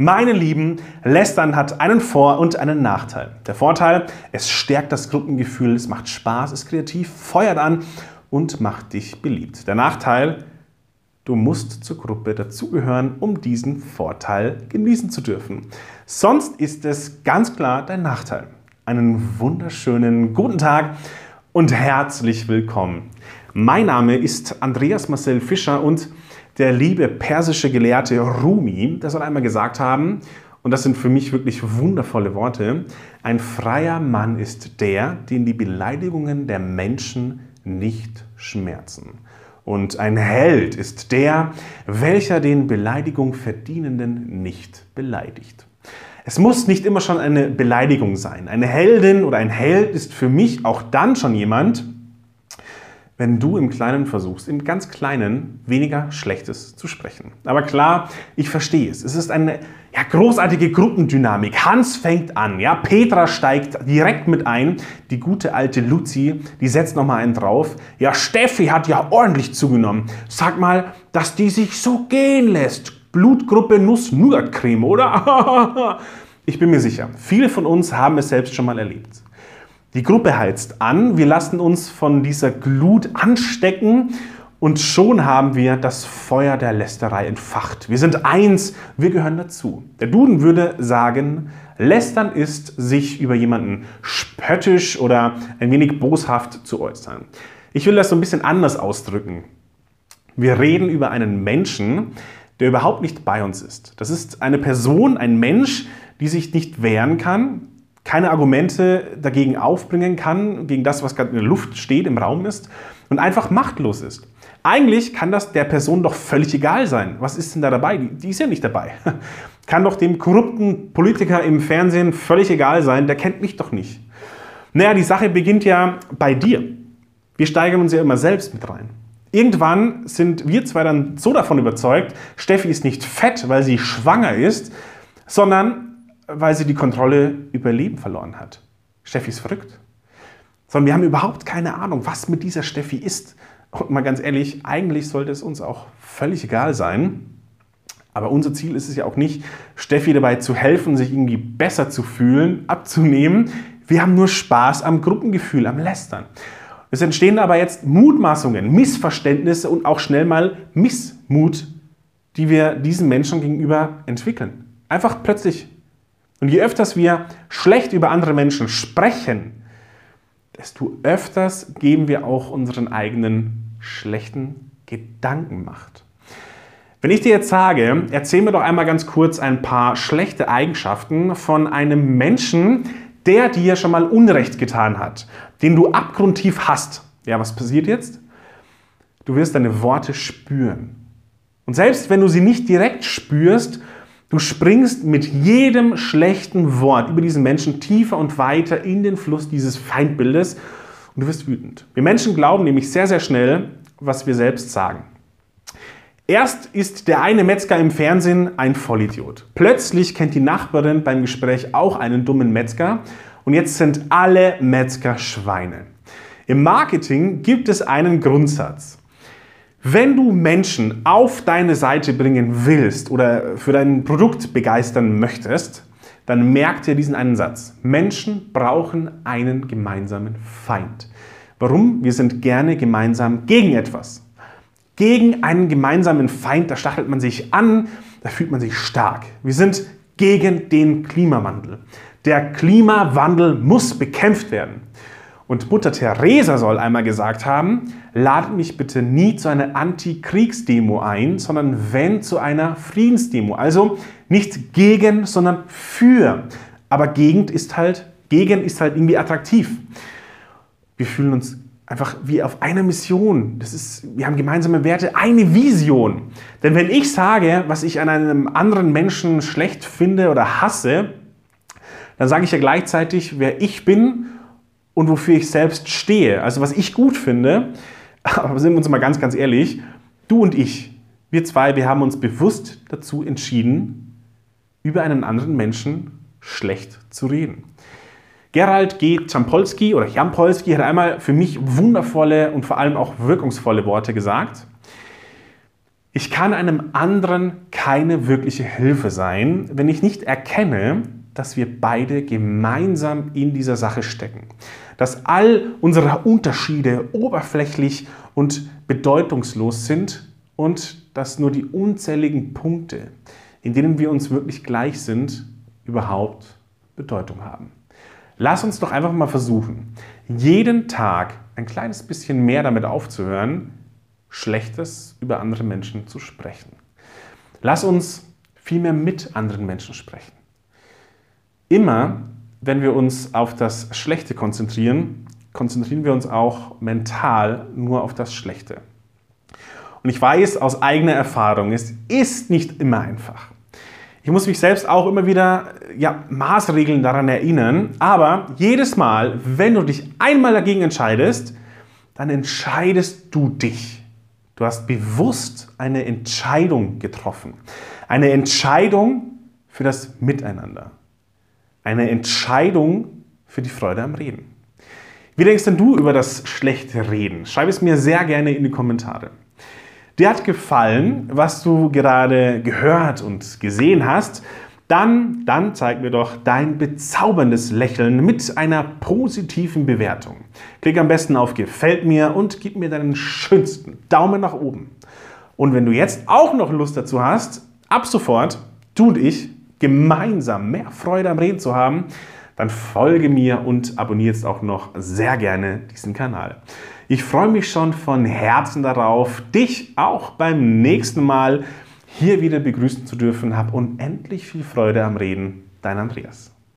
Meine Lieben, Lästern hat einen Vor- und einen Nachteil. Der Vorteil, es stärkt das Gruppengefühl, es macht Spaß, ist kreativ, feuert an und macht dich beliebt. Der Nachteil, du musst zur Gruppe dazugehören, um diesen Vorteil genießen zu dürfen. Sonst ist es ganz klar dein Nachteil. Einen wunderschönen guten Tag und herzlich willkommen. Mein Name ist Andreas Marcel Fischer und der liebe persische Gelehrte Rumi, der soll einmal gesagt haben, und das sind für mich wirklich wundervolle Worte, ein freier Mann ist der, den die Beleidigungen der Menschen nicht schmerzen. Und ein Held ist der, welcher den Beleidigung Verdienenden nicht beleidigt. Es muss nicht immer schon eine Beleidigung sein. Eine Heldin oder ein Held ist für mich auch dann schon jemand, wenn du im Kleinen versuchst, im ganz Kleinen weniger Schlechtes zu sprechen. Aber klar, ich verstehe es. Es ist eine ja, großartige Gruppendynamik. Hans fängt an, ja, Petra steigt direkt mit ein, die gute alte Luzi, die setzt nochmal einen drauf. Ja, Steffi hat ja ordentlich zugenommen. Sag mal, dass die sich so gehen lässt. Blutgruppe Nuss-Nougat-Creme, oder? ich bin mir sicher, viele von uns haben es selbst schon mal erlebt. Die Gruppe heizt an, wir lassen uns von dieser Glut anstecken und schon haben wir das Feuer der Lästerei entfacht. Wir sind eins, wir gehören dazu. Der Duden würde sagen, Lästern ist, sich über jemanden spöttisch oder ein wenig boshaft zu äußern. Ich will das so ein bisschen anders ausdrücken. Wir reden über einen Menschen, der überhaupt nicht bei uns ist. Das ist eine Person, ein Mensch, die sich nicht wehren kann, keine Argumente dagegen aufbringen kann, gegen das, was gerade in der Luft steht, im Raum ist und einfach machtlos ist. Eigentlich kann das der Person doch völlig egal sein. Was ist denn da dabei? Die ist ja nicht dabei. Kann doch dem korrupten Politiker im Fernsehen völlig egal sein, der kennt mich doch nicht. Naja, die Sache beginnt ja bei dir. Wir steigern uns ja immer selbst mit rein. Irgendwann sind wir zwei dann so davon überzeugt, Steffi ist nicht fett, weil sie schwanger ist, sondern weil sie die Kontrolle über Leben verloren hat. Steffi ist verrückt. Sondern wir haben überhaupt keine Ahnung, was mit dieser Steffi ist. Und mal ganz ehrlich, eigentlich sollte es uns auch völlig egal sein. Aber unser Ziel ist es ja auch nicht, Steffi dabei zu helfen, sich irgendwie besser zu fühlen, abzunehmen. Wir haben nur Spaß am Gruppengefühl, am Lästern. Es entstehen aber jetzt Mutmaßungen, Missverständnisse und auch schnell mal Missmut, die wir diesen Menschen gegenüber entwickeln. Einfach plötzlich und je öfters wir schlecht über andere Menschen sprechen, desto öfters geben wir auch unseren eigenen schlechten Gedanken Macht. Wenn ich dir jetzt sage, erzähl mir doch einmal ganz kurz ein paar schlechte Eigenschaften von einem Menschen, der dir schon mal Unrecht getan hat, den du abgrundtief hast. Ja, was passiert jetzt? Du wirst deine Worte spüren. Und selbst wenn du sie nicht direkt spürst, Du springst mit jedem schlechten Wort über diesen Menschen tiefer und weiter in den Fluss dieses Feindbildes und du wirst wütend. Wir Menschen glauben nämlich sehr, sehr schnell, was wir selbst sagen. Erst ist der eine Metzger im Fernsehen ein Vollidiot. Plötzlich kennt die Nachbarin beim Gespräch auch einen dummen Metzger und jetzt sind alle Metzger Schweine. Im Marketing gibt es einen Grundsatz. Wenn du Menschen auf deine Seite bringen willst oder für dein Produkt begeistern möchtest, dann merk dir diesen einen Satz. Menschen brauchen einen gemeinsamen Feind. Warum? Wir sind gerne gemeinsam gegen etwas. Gegen einen gemeinsamen Feind, da stachelt man sich an, da fühlt man sich stark. Wir sind gegen den Klimawandel. Der Klimawandel muss bekämpft werden. Und Mutter Teresa soll einmal gesagt haben, ladet mich bitte nie zu einer Antikriegsdemo ein, sondern wenn zu einer Friedensdemo. Also nicht gegen, sondern für. Aber Gegend ist halt, gegen ist halt irgendwie attraktiv. Wir fühlen uns einfach wie auf einer Mission. Das ist, wir haben gemeinsame Werte, eine Vision. Denn wenn ich sage, was ich an einem anderen Menschen schlecht finde oder hasse, dann sage ich ja gleichzeitig, wer ich bin und wofür ich selbst stehe. Also was ich gut finde, aber sind wir uns mal ganz, ganz ehrlich, du und ich, wir zwei, wir haben uns bewusst dazu entschieden, über einen anderen Menschen schlecht zu reden. Gerald G. Champolski oder Jampolski hat einmal für mich wundervolle und vor allem auch wirkungsvolle Worte gesagt. Ich kann einem anderen keine wirkliche Hilfe sein, wenn ich nicht erkenne, dass wir beide gemeinsam in dieser Sache stecken. Dass all unsere Unterschiede oberflächlich und bedeutungslos sind und dass nur die unzähligen Punkte, in denen wir uns wirklich gleich sind, überhaupt Bedeutung haben. Lass uns doch einfach mal versuchen, jeden Tag ein kleines bisschen mehr damit aufzuhören, Schlechtes über andere Menschen zu sprechen. Lass uns vielmehr mit anderen Menschen sprechen. Immer, wenn wir uns auf das Schlechte konzentrieren, konzentrieren wir uns auch mental nur auf das Schlechte. Und ich weiß aus eigener Erfahrung, es ist nicht immer einfach. Ich muss mich selbst auch immer wieder ja, Maßregeln daran erinnern, aber jedes Mal, wenn du dich einmal dagegen entscheidest, dann entscheidest du dich. Du hast bewusst eine Entscheidung getroffen. Eine Entscheidung für das Miteinander. Eine Entscheidung für die Freude am Reden. Wie denkst denn du über das schlechte Reden? Schreib es mir sehr gerne in die Kommentare. Dir hat gefallen, was du gerade gehört und gesehen hast, dann, dann zeig mir doch dein bezauberndes Lächeln mit einer positiven Bewertung. Klick am besten auf Gefällt mir und gib mir deinen schönsten Daumen nach oben. Und wenn du jetzt auch noch Lust dazu hast, ab sofort, du und ich gemeinsam mehr Freude am Reden zu haben, dann folge mir und abonniere jetzt auch noch sehr gerne diesen Kanal. Ich freue mich schon von Herzen darauf, dich auch beim nächsten Mal hier wieder begrüßen zu dürfen. Hab unendlich viel Freude am Reden. Dein Andreas.